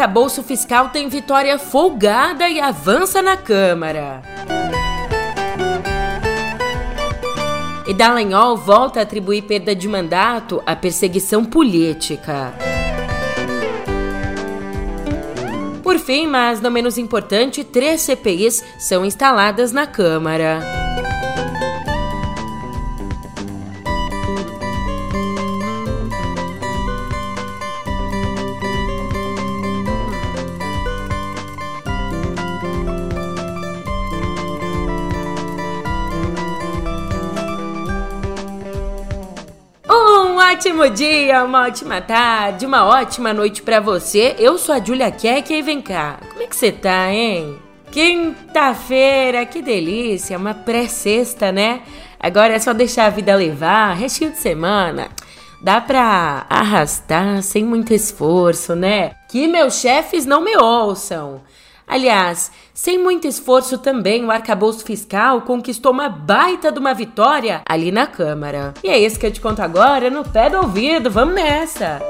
arcabouço fiscal tem vitória folgada e avança na Câmara. E Dallagnol volta a atribuir perda de mandato à perseguição política. Por fim, mas não menos importante, três CPIs são instaladas na Câmara. Ótimo dia, uma ótima tarde, uma ótima noite para você. Eu sou a Julia Keck e vem cá. Como é que você tá, hein? Quinta-feira, que delícia, uma pré-sexta, né? Agora é só deixar a vida levar, restinho de semana. Dá pra arrastar sem muito esforço, né? Que meus chefes não me ouçam. Aliás, sem muito esforço também, o arcabouço fiscal conquistou uma baita de uma vitória ali na Câmara. E é isso que eu te conto agora no pé do ouvido. Vamos nessa!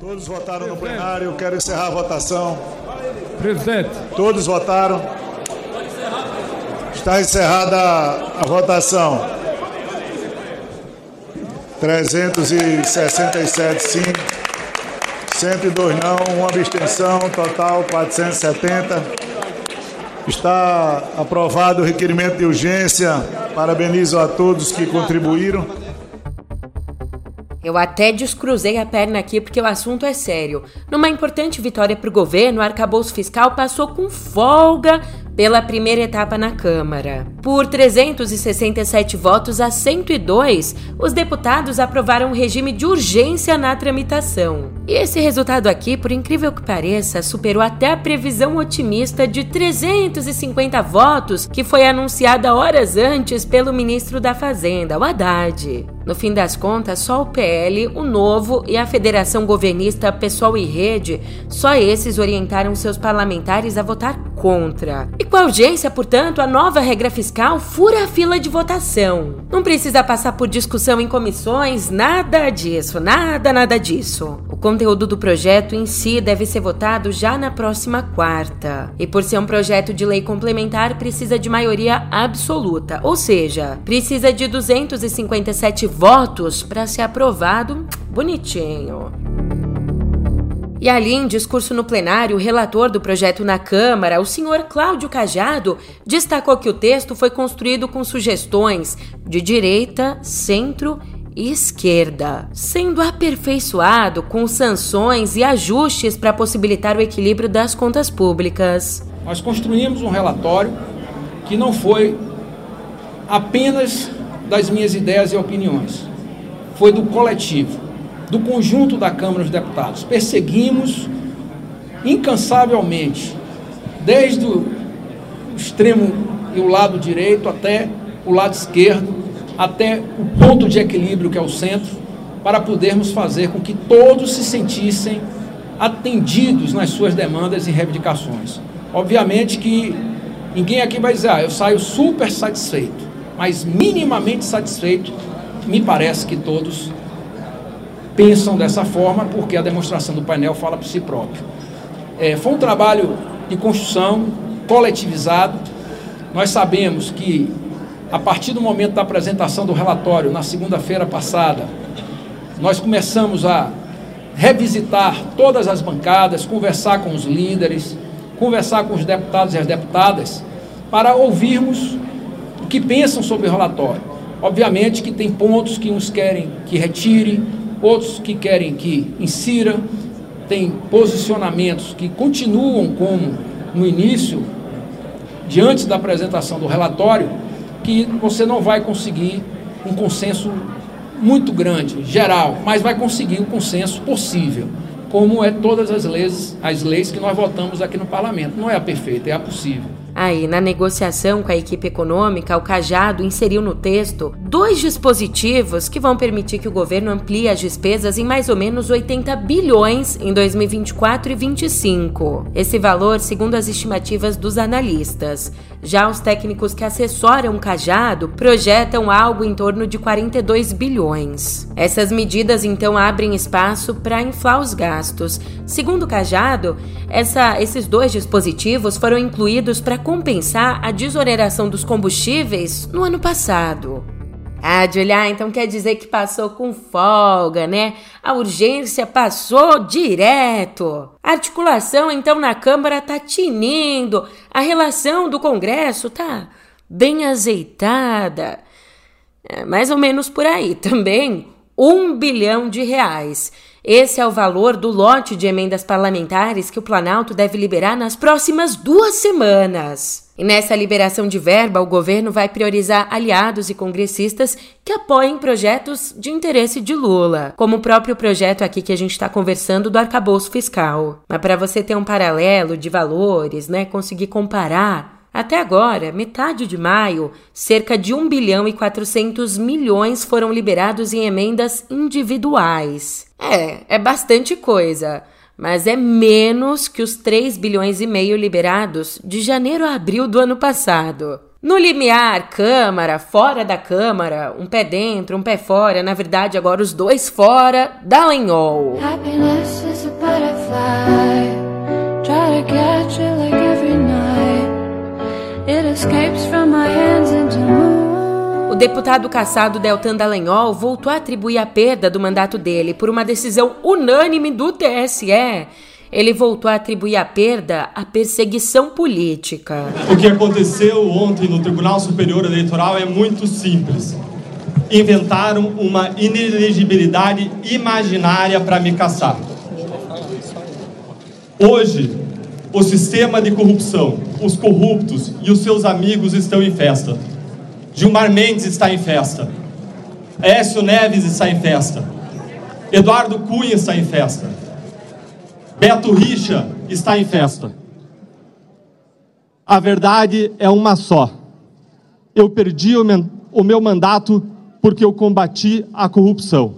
Todos votaram no plenário, quero encerrar a votação. Presidente. Todos votaram. Está encerrada a votação. 367 sim, 102 não, uma abstenção, total 470. Está aprovado o requerimento de urgência. Parabenizo a todos que contribuíram. Eu até descruzei a perna aqui porque o assunto é sério. Numa importante vitória para o governo, o arcabouço fiscal passou com folga pela primeira etapa na Câmara. Por 367 votos a 102, os deputados aprovaram um regime de urgência na tramitação. E esse resultado aqui, por incrível que pareça, superou até a previsão otimista de 350 votos que foi anunciada horas antes pelo ministro da Fazenda, o Haddad. No fim das contas, só o PL, o Novo e a Federação Governista Pessoal e Rede, só esses orientaram seus parlamentares a votar contra. E com a urgência, portanto, a nova regra fiscal fura a fila de votação. Não precisa passar por discussão em comissões, nada disso, nada, nada disso. O conteúdo do projeto em si deve ser votado já na próxima quarta. E por ser um projeto de lei complementar, precisa de maioria absoluta, ou seja, precisa de 257 votos para ser aprovado bonitinho. E ali, em discurso no plenário, o relator do projeto na Câmara, o senhor Cláudio Cajado, destacou que o texto foi construído com sugestões de direita, centro e esquerda, sendo aperfeiçoado com sanções e ajustes para possibilitar o equilíbrio das contas públicas. Nós construímos um relatório que não foi apenas das minhas ideias e opiniões, foi do coletivo do conjunto da Câmara dos Deputados. Perseguimos incansavelmente, desde o extremo e o lado direito até o lado esquerdo, até o ponto de equilíbrio que é o centro, para podermos fazer com que todos se sentissem atendidos nas suas demandas e reivindicações. Obviamente que ninguém aqui vai dizer, ah, eu saio super satisfeito, mas minimamente satisfeito, me parece que todos pensam dessa forma, porque a demonstração do painel fala por si próprio. É, foi um trabalho de construção coletivizado. Nós sabemos que, a partir do momento da apresentação do relatório, na segunda-feira passada, nós começamos a revisitar todas as bancadas, conversar com os líderes, conversar com os deputados e as deputadas, para ouvirmos o que pensam sobre o relatório. Obviamente que tem pontos que uns querem que retire, outros que querem que insira, tem posicionamentos que continuam como no início, diante da apresentação do relatório, que você não vai conseguir um consenso muito grande, geral, mas vai conseguir o um consenso possível, como é todas as leis, as leis que nós votamos aqui no parlamento. Não é a perfeita, é a possível. Aí, na negociação com a equipe econômica, o Cajado inseriu no texto dois dispositivos que vão permitir que o governo amplie as despesas em mais ou menos 80 bilhões em 2024 e 2025. Esse valor, segundo as estimativas dos analistas. Já os técnicos que assessoram o Cajado projetam algo em torno de 42 bilhões. Essas medidas então abrem espaço para inflar os gastos. Segundo o Cajado, essa, esses dois dispositivos foram incluídos para compensar a desoneração dos combustíveis no ano passado. Ah, de olhar, então quer dizer que passou com folga, né? A urgência passou direto. A articulação, então, na Câmara tá tinindo. A relação do Congresso tá bem azeitada. É, mais ou menos por aí. Também um bilhão de reais. Esse é o valor do lote de emendas parlamentares que o Planalto deve liberar nas próximas duas semanas. E nessa liberação de verba, o governo vai priorizar aliados e congressistas que apoiem projetos de interesse de Lula, como o próprio projeto aqui que a gente está conversando do arcabouço fiscal. Mas para você ter um paralelo de valores, né, conseguir comparar, até agora, metade de maio, cerca de 1 bilhão e 400 milhões foram liberados em emendas individuais. É, é bastante coisa, mas é menos que os 3 bilhões e meio liberados de janeiro a abril do ano passado. No limiar, Câmara, fora da Câmara, um pé dentro, um pé fora, na verdade agora os dois fora, Dallagnol. Happiness is a butterfly, deputado caçado Deltan Dallagnol voltou a atribuir a perda do mandato dele por uma decisão unânime do TSE. Ele voltou a atribuir a perda à perseguição política. O que aconteceu ontem no Tribunal Superior Eleitoral é muito simples. Inventaram uma inelegibilidade imaginária para me caçar. Hoje, o sistema de corrupção, os corruptos e os seus amigos estão em festa. Gilmar Mendes está em festa. Écio Neves está em festa. Eduardo Cunha está em festa. Beto Richa está em festa. A verdade é uma só. Eu perdi o meu mandato porque eu combati a corrupção.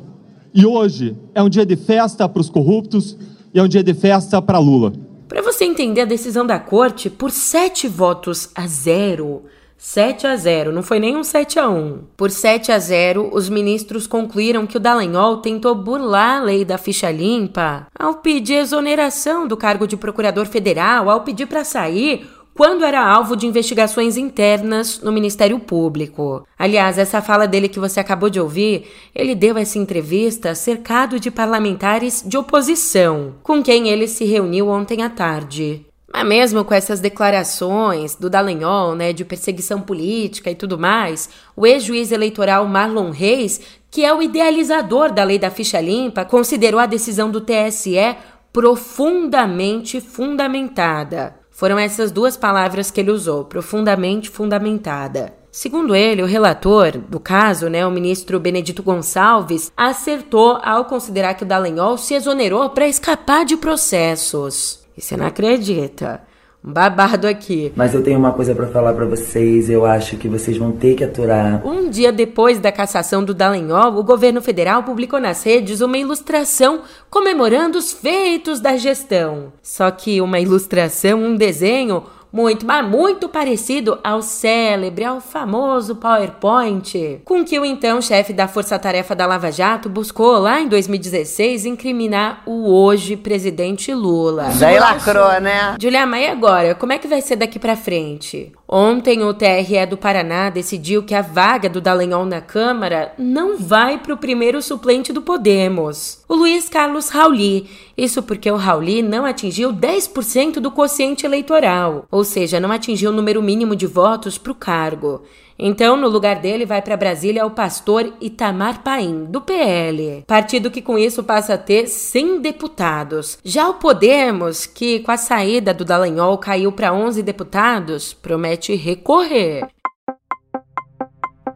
E hoje é um dia de festa para os corruptos e é um dia de festa para Lula. Para você entender a decisão da corte, por sete votos a zero, 7 a 0, não foi nem um 7 a 1. Por 7 a 0, os ministros concluíram que o Dallagnol tentou burlar a lei da ficha limpa ao pedir exoneração do cargo de procurador federal, ao pedir para sair quando era alvo de investigações internas no Ministério Público. Aliás, essa fala dele que você acabou de ouvir, ele deu essa entrevista cercado de parlamentares de oposição, com quem ele se reuniu ontem à tarde. Mas mesmo com essas declarações do Dallagnol, né, de perseguição política e tudo mais, o ex-juiz eleitoral Marlon Reis, que é o idealizador da lei da ficha limpa, considerou a decisão do TSE profundamente fundamentada. Foram essas duas palavras que ele usou, profundamente fundamentada. Segundo ele, o relator do caso, né, o ministro Benedito Gonçalves, acertou ao considerar que o Dallagnol se exonerou para escapar de processos. E você não acredita? um babado aqui. Mas eu tenho uma coisa para falar para vocês, eu acho que vocês vão ter que aturar. Um dia depois da cassação do Dallagnol, o governo federal publicou nas redes uma ilustração comemorando os feitos da gestão. Só que uma ilustração, um desenho muito, mas muito parecido ao célebre, ao famoso PowerPoint, com que o então chefe da Força Tarefa da Lava Jato buscou lá em 2016 incriminar o hoje presidente Lula. Daí lacrou, né? Julia, mas agora? Como é que vai ser daqui para frente? Ontem o TRE do Paraná decidiu que a vaga do Dallagnol na Câmara não vai para o primeiro suplente do Podemos, o Luiz Carlos Rauli. Isso porque o Rauli não atingiu 10% do quociente eleitoral, ou seja, não atingiu o número mínimo de votos para o cargo. Então, no lugar dele, vai para Brasília o pastor Itamar Paim, do PL. Partido que com isso passa a ter 100 deputados. Já o Podemos, que com a saída do Dallagnol caiu para 11 deputados, promete recorrer.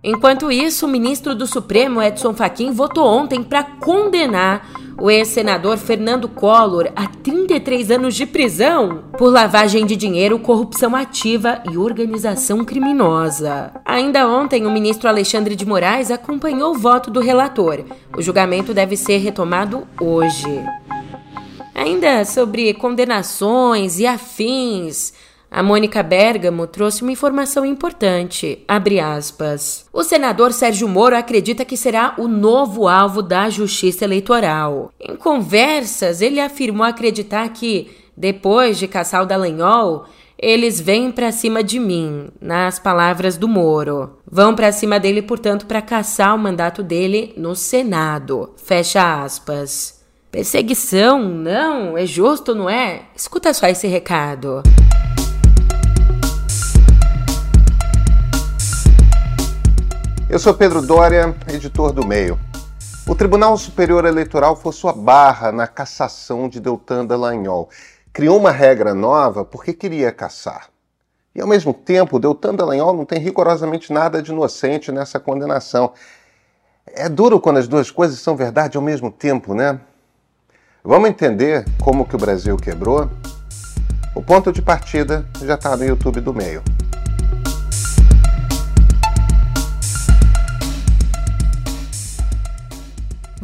Enquanto isso, o ministro do Supremo, Edson Fachin, votou ontem para condenar o ex-senador Fernando Collor a 33 anos de prisão por lavagem de dinheiro, corrupção ativa e organização criminosa. Ainda ontem, o ministro Alexandre de Moraes acompanhou o voto do relator. O julgamento deve ser retomado hoje. Ainda sobre condenações e afins, a Mônica Bergamo trouxe uma informação importante. O senador Sérgio Moro acredita que será o novo alvo da Justiça Eleitoral. Em conversas, ele afirmou acreditar que, depois de caçar o Dallagnol, eles vêm para cima de mim, nas palavras do Moro. Vão para cima dele, portanto, para caçar o mandato dele no Senado. Fecha aspas. Perseguição? Não, é justo, não é? Escuta só esse recado. Eu sou Pedro Dória, editor do Meio. O Tribunal Superior Eleitoral forçou a barra na cassação de Deltan Dallagnol. Criou uma regra nova porque queria caçar. E ao mesmo tempo, Deltan Dallagnol não tem rigorosamente nada de inocente nessa condenação. É duro quando as duas coisas são verdade ao mesmo tempo, né? Vamos entender como que o Brasil quebrou? O ponto de partida já está no YouTube do Meio.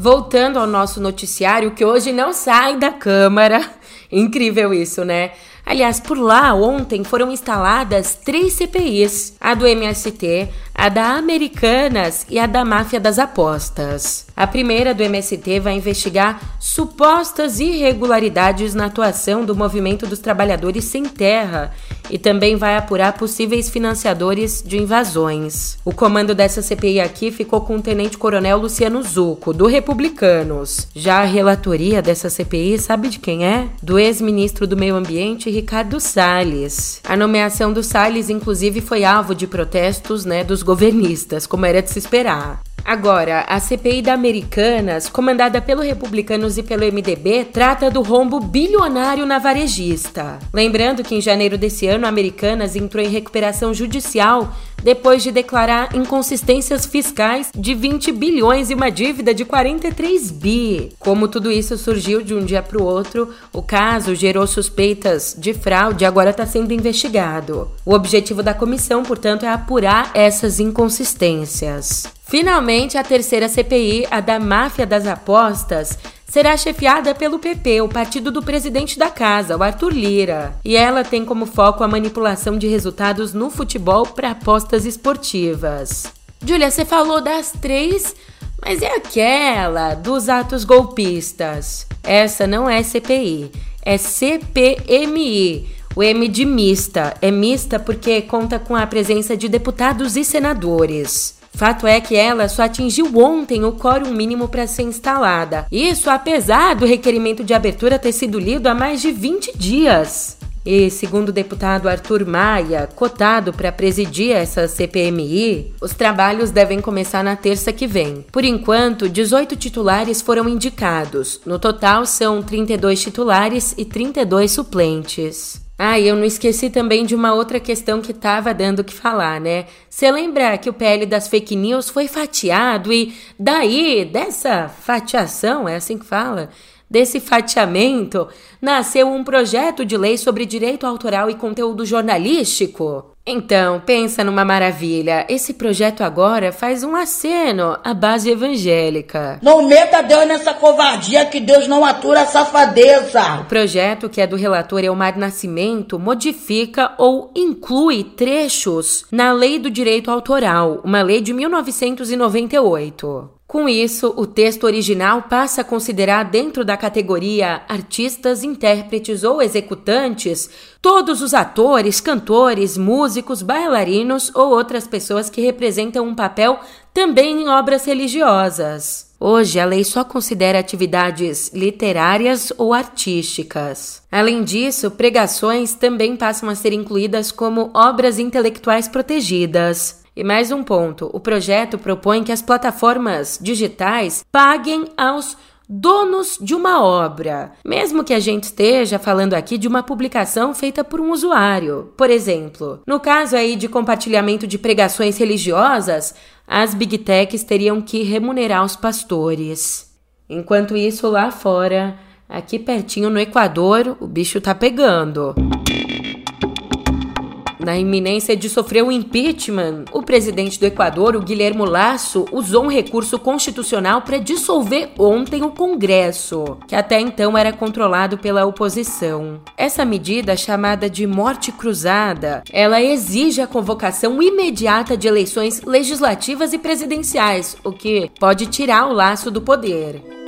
Voltando ao nosso noticiário, que hoje não sai da Câmara. Incrível isso, né? Aliás, por lá ontem foram instaladas três CPIs: a do MST, a da Americanas e a da máfia das apostas. A primeira do MST vai investigar supostas irregularidades na atuação do movimento dos trabalhadores sem terra e também vai apurar possíveis financiadores de invasões. O comando dessa CPI aqui ficou com o tenente-coronel Luciano Zucco, do Republicanos. Já a relatoria dessa CPI, sabe de quem é? Do ex-ministro do Meio Ambiente, Ricardo Salles. A nomeação do Salles, inclusive, foi alvo de protestos né, dos governistas, como era de se esperar. Agora, a CPI da Americanas, comandada pelo Republicanos e pelo MDB, trata do rombo bilionário na varejista. Lembrando que em janeiro desse ano, a Americanas entrou em recuperação judicial depois de declarar inconsistências fiscais de 20 bilhões e uma dívida de 43 bi. Como tudo isso surgiu de um dia para o outro, o caso gerou suspeitas de fraude e agora está sendo investigado. O objetivo da comissão, portanto, é apurar essas inconsistências. Finalmente, a terceira CPI, a da máfia das apostas, será chefiada pelo PP, o partido do presidente da casa, o Arthur Lira. E ela tem como foco a manipulação de resultados no futebol para apostas esportivas. Júlia, você falou das três, mas é aquela dos atos golpistas. Essa não é CPI, é CPMI. O M de mista é mista porque conta com a presença de deputados e senadores. Fato é que ela só atingiu ontem o quórum mínimo para ser instalada. Isso apesar do requerimento de abertura ter sido lido há mais de 20 dias. E, segundo o deputado Arthur Maia, cotado para presidir essa CPMI, os trabalhos devem começar na terça que vem. Por enquanto, 18 titulares foram indicados. No total, são 32 titulares e 32 suplentes. Ah, e eu não esqueci também de uma outra questão que estava dando o que falar, né? Você lembra que o PL das fake news foi fatiado e daí, dessa fatiação, é assim que fala? Desse fatiamento, nasceu um projeto de lei sobre direito autoral e conteúdo jornalístico. Então, pensa numa maravilha. Esse projeto agora faz um aceno à base evangélica. Não meta Deus nessa covardia que Deus não atura a safadeza. O projeto, que é do relator Elmar Nascimento, modifica ou inclui trechos na Lei do Direito Autoral, uma lei de 1998. Com isso, o texto original passa a considerar dentro da categoria artistas, intérpretes ou executantes todos os atores, cantores, músicos, bailarinos ou outras pessoas que representam um papel também em obras religiosas. Hoje, a lei só considera atividades literárias ou artísticas. Além disso, pregações também passam a ser incluídas como obras intelectuais protegidas. E mais um ponto: o projeto propõe que as plataformas digitais paguem aos donos de uma obra, mesmo que a gente esteja falando aqui de uma publicação feita por um usuário. Por exemplo, no caso aí de compartilhamento de pregações religiosas, as big techs teriam que remunerar os pastores. Enquanto isso, lá fora, aqui pertinho no Equador, o bicho tá pegando. Na iminência de sofrer o um impeachment, o presidente do Equador, o Guilherme Lasso, usou um recurso constitucional para dissolver ontem o Congresso, que até então era controlado pela oposição. Essa medida, chamada de morte cruzada, ela exige a convocação imediata de eleições legislativas e presidenciais, o que pode tirar o laço do poder.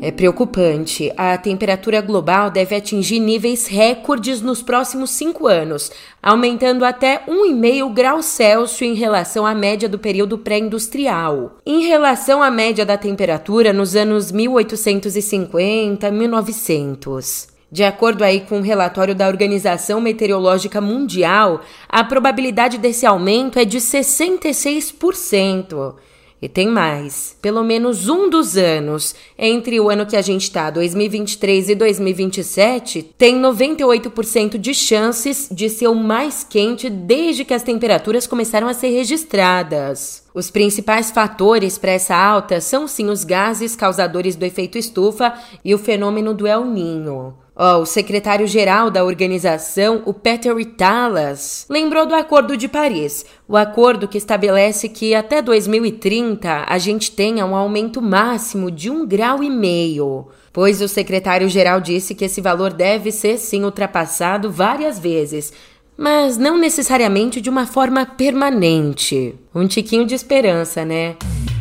É preocupante. A temperatura global deve atingir níveis recordes nos próximos cinco anos, aumentando até 1,5 graus Celsius em relação à média do período pré-industrial. Em relação à média da temperatura nos anos 1850 1900. De acordo aí com o um relatório da Organização Meteorológica Mundial, a probabilidade desse aumento é de 66%. E tem mais. Pelo menos um dos anos, entre o ano que a gente está, 2023 e 2027, tem 98% de chances de ser o mais quente desde que as temperaturas começaram a ser registradas. Os principais fatores para essa alta são sim os gases causadores do efeito estufa e o fenômeno do El Ninho. Oh, o secretário-geral da organização, o Peter Italas, lembrou do Acordo de Paris, o acordo que estabelece que até 2030 a gente tenha um aumento máximo de um grau e meio. Pois o secretário-geral disse que esse valor deve ser sim ultrapassado várias vezes, mas não necessariamente de uma forma permanente. Um tiquinho de esperança, né?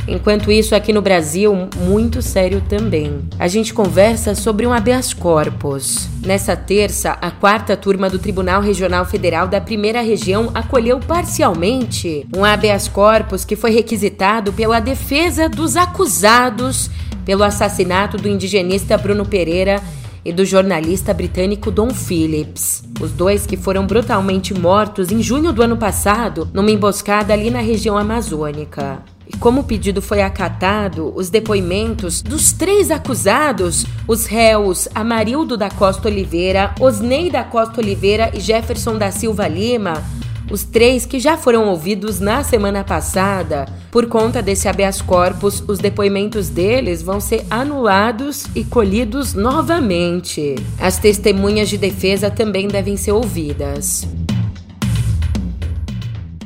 Enquanto isso, aqui no Brasil, muito sério também. A gente conversa sobre um habeas corpus. Nessa terça, a quarta turma do Tribunal Regional Federal da Primeira Região acolheu parcialmente um habeas corpus que foi requisitado pela defesa dos acusados pelo assassinato do indigenista Bruno Pereira e do jornalista britânico Don Phillips. Os dois que foram brutalmente mortos em junho do ano passado numa emboscada ali na região amazônica. E como o pedido foi acatado, os depoimentos dos três acusados, os réus Amarildo da Costa Oliveira, Osnei da Costa Oliveira e Jefferson da Silva Lima, os três que já foram ouvidos na semana passada, por conta desse habeas corpus, os depoimentos deles vão ser anulados e colhidos novamente. As testemunhas de defesa também devem ser ouvidas.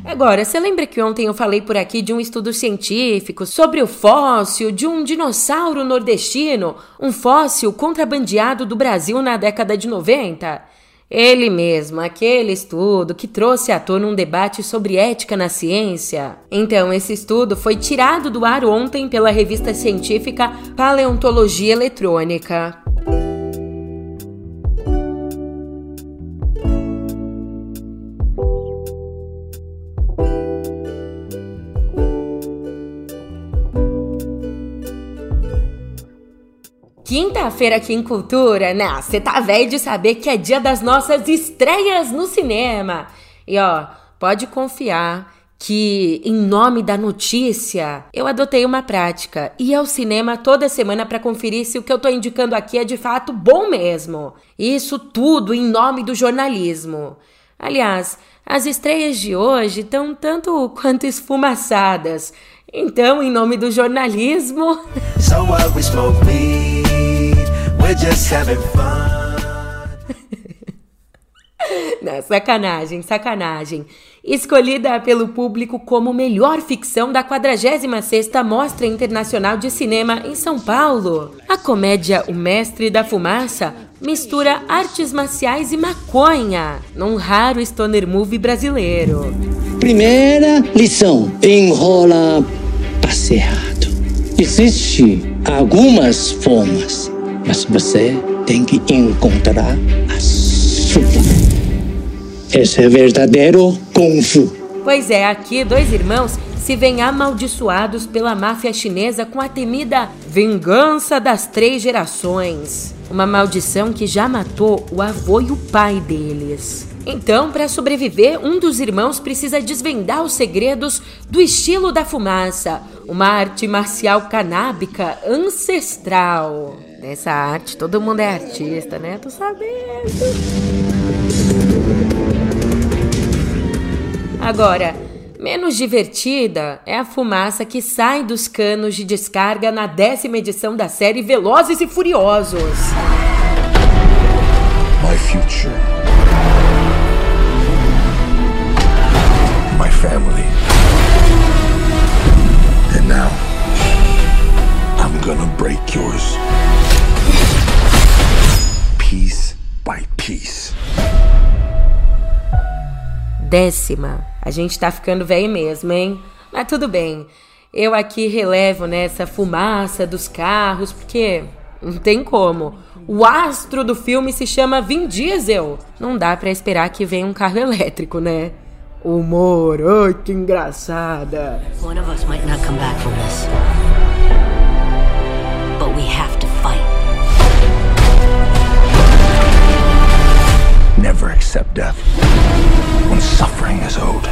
Agora, você lembra que ontem eu falei por aqui de um estudo científico sobre o fóssil de um dinossauro nordestino, um fóssil contrabandeado do Brasil na década de 90? Ele mesmo, aquele estudo que trouxe à tona um debate sobre ética na ciência. Então, esse estudo foi tirado do ar ontem pela revista científica Paleontologia Eletrônica. Quinta-feira aqui em Cultura, né? Você tá velho de saber que é dia das nossas estreias no cinema. E ó, pode confiar que, em nome da notícia, eu adotei uma prática. Ir ao cinema toda semana para conferir se o que eu tô indicando aqui é de fato bom mesmo. Isso tudo em nome do jornalismo. Aliás, as estreias de hoje estão tanto quanto esfumaçadas. Então, em nome do jornalismo. So We're just having fun. Não, sacanagem, sacanagem. Escolhida pelo público como melhor ficção da 46ª Mostra Internacional de Cinema em São Paulo. A comédia O Mestre da Fumaça mistura artes marciais e maconha, num raro stoner movie brasileiro. Primeira lição: enrola passeado. Existe algumas formas mas você tem que encontrar a sua. Esse é verdadeiro Kung Fu. Pois é, aqui dois irmãos se veem amaldiçoados pela máfia chinesa com a temida vingança das três gerações. Uma maldição que já matou o avô e o pai deles. Então, para sobreviver, um dos irmãos precisa desvendar os segredos do estilo da fumaça, uma arte marcial canábica ancestral. Nessa arte, todo mundo é artista, né? Tô sabendo. Agora, menos divertida é a fumaça que sai dos canos de descarga na décima edição da série Velozes e Furiosos. My future. Décima. A gente tá ficando velho mesmo, hein? Mas tudo bem. Eu aqui relevo nessa fumaça dos carros, porque não tem como. O astro do filme se chama Vin Diesel. Não dá para esperar que venha um carro elétrico, né? Humor, ai que engraçada. One of us might not come back from this. But we have to fight. Never accept death when suffering is owed.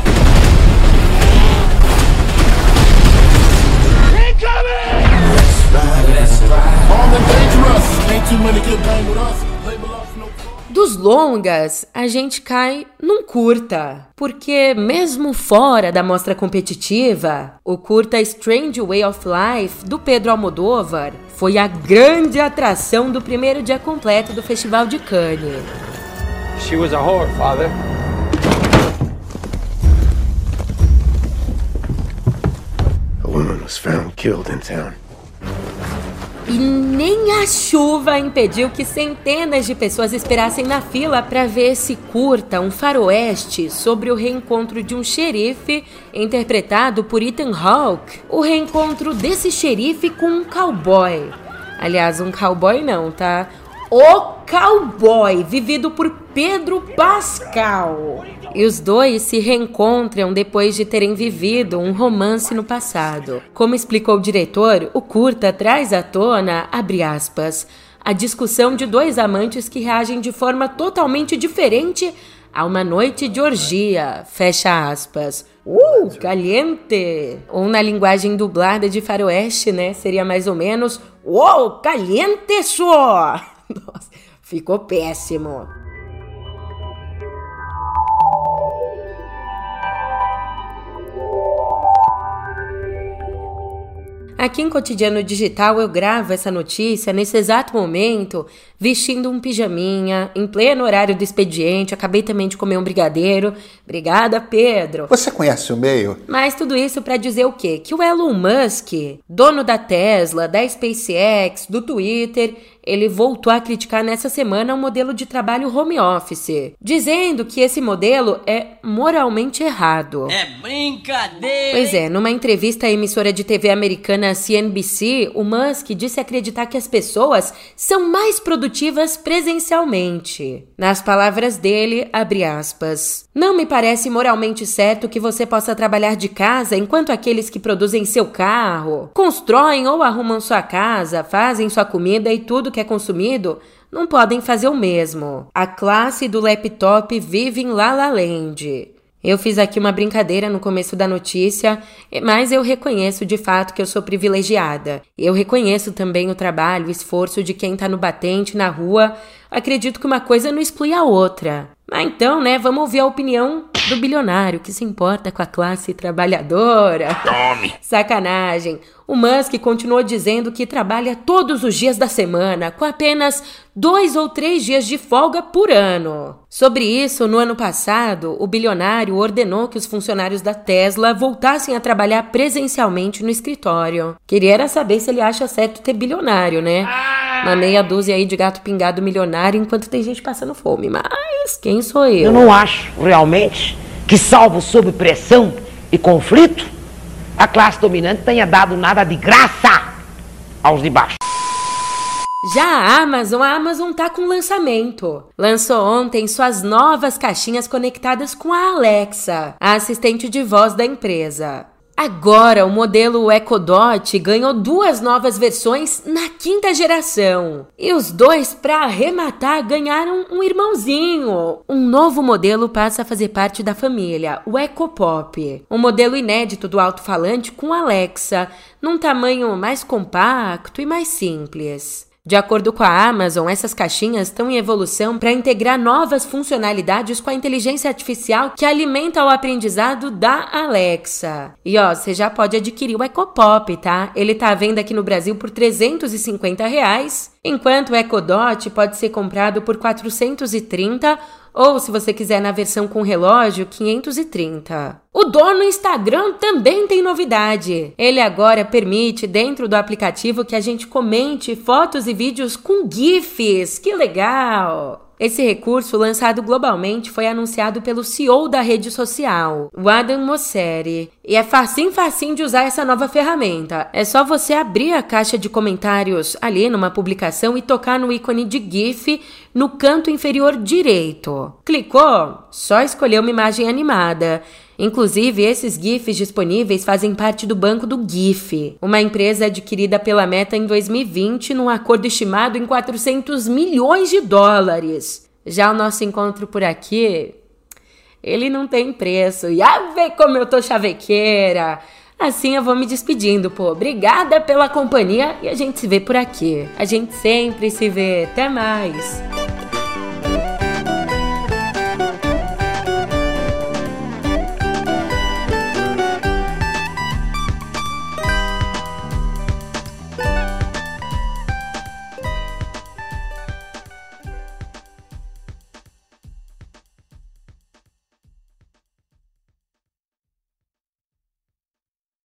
Dos longas, a gente cai num curta, porque mesmo fora da mostra competitiva, o curta Strange Way of Life do Pedro Almodóvar foi a grande atração do primeiro dia completo do Festival de Cannes. She was a whore, father. A woman was found killed in town. E nem a chuva impediu que centenas de pessoas esperassem na fila para ver esse curta, um faroeste, sobre o reencontro de um xerife interpretado por Ethan Hawke. O reencontro desse xerife com um cowboy. Aliás, um cowboy não, tá? O Cowboy, vivido por Pedro Pascal. E os dois se reencontram depois de terem vivido um romance no passado. Como explicou o diretor, o curta traz à tona, abre aspas, a discussão de dois amantes que reagem de forma totalmente diferente a uma noite de orgia, fecha aspas. Uh, caliente! Ou na linguagem dublada de faroeste, né? Seria mais ou menos, uou, caliente só! Nossa, ficou péssimo. Aqui em Cotidiano Digital eu gravo essa notícia nesse exato momento, vestindo um pijaminha, em pleno horário do expediente. Acabei também de comer um brigadeiro. Obrigada, Pedro. Você conhece o meio? Mas tudo isso para dizer o quê? Que o Elon Musk, dono da Tesla, da SpaceX, do Twitter, ele voltou a criticar nessa semana o modelo de trabalho home office, dizendo que esse modelo é moralmente errado. É brincadeira! Pois é, numa entrevista à emissora de TV americana CNBC, o Musk disse acreditar que as pessoas são mais produtivas presencialmente. Nas palavras dele, abre aspas, não me parece moralmente certo que você possa trabalhar de casa enquanto aqueles que produzem seu carro, constroem ou arrumam sua casa, fazem sua comida e tudo que é consumido não podem fazer o mesmo. A classe do laptop vive em La La Land. Eu fiz aqui uma brincadeira no começo da notícia, mas eu reconheço de fato que eu sou privilegiada. Eu reconheço também o trabalho, o esforço de quem está no batente, na rua. Acredito que uma coisa não exclui a outra. Mas então, né, vamos ouvir a opinião do bilionário que se importa com a classe trabalhadora. Tome! Sacanagem. O Musk continuou dizendo que trabalha todos os dias da semana, com apenas dois ou três dias de folga por ano. Sobre isso, no ano passado, o bilionário ordenou que os funcionários da Tesla voltassem a trabalhar presencialmente no escritório. Queria saber se ele acha certo ter bilionário, né? Uma meia dúzia aí de gato pingado milionário enquanto tem gente passando fome. Mas quem sou eu? Eu não acho realmente que, salvo sob pressão e conflito, a classe dominante tenha dado nada de graça aos de baixo. Já a Amazon, a Amazon tá com lançamento. Lançou ontem suas novas caixinhas conectadas com a Alexa, a assistente de voz da empresa. Agora, o modelo EcoDot ganhou duas novas versões na quinta geração. E os dois, para arrematar, ganharam um irmãozinho. Um novo modelo passa a fazer parte da família, o EcoPop. Um modelo inédito do alto-falante com Alexa, num tamanho mais compacto e mais simples. De acordo com a Amazon, essas caixinhas estão em evolução para integrar novas funcionalidades com a inteligência artificial que alimenta o aprendizado da Alexa. E ó, você já pode adquirir o EcoPop, tá? Ele tá à venda aqui no Brasil por 350 reais, enquanto o EcoDot pode ser comprado por 430 ou, se você quiser na versão com relógio, 530. O dono Instagram também tem novidade. Ele agora permite, dentro do aplicativo, que a gente comente fotos e vídeos com GIFs. Que legal! Esse recurso, lançado globalmente, foi anunciado pelo CEO da rede social, o Adam Mosseri. E é facinho, facinho de usar essa nova ferramenta. É só você abrir a caixa de comentários ali numa publicação e tocar no ícone de GIF no canto inferior direito. Clicou? Só escolher uma imagem animada. Inclusive, esses GIFs disponíveis fazem parte do banco do GIF, uma empresa adquirida pela Meta em 2020 num acordo estimado em 400 milhões de dólares. Já o nosso encontro por aqui, ele não tem preço. E a ver como eu tô chavequeira! Assim eu vou me despedindo, pô. Obrigada pela companhia e a gente se vê por aqui. A gente sempre se vê. Até mais!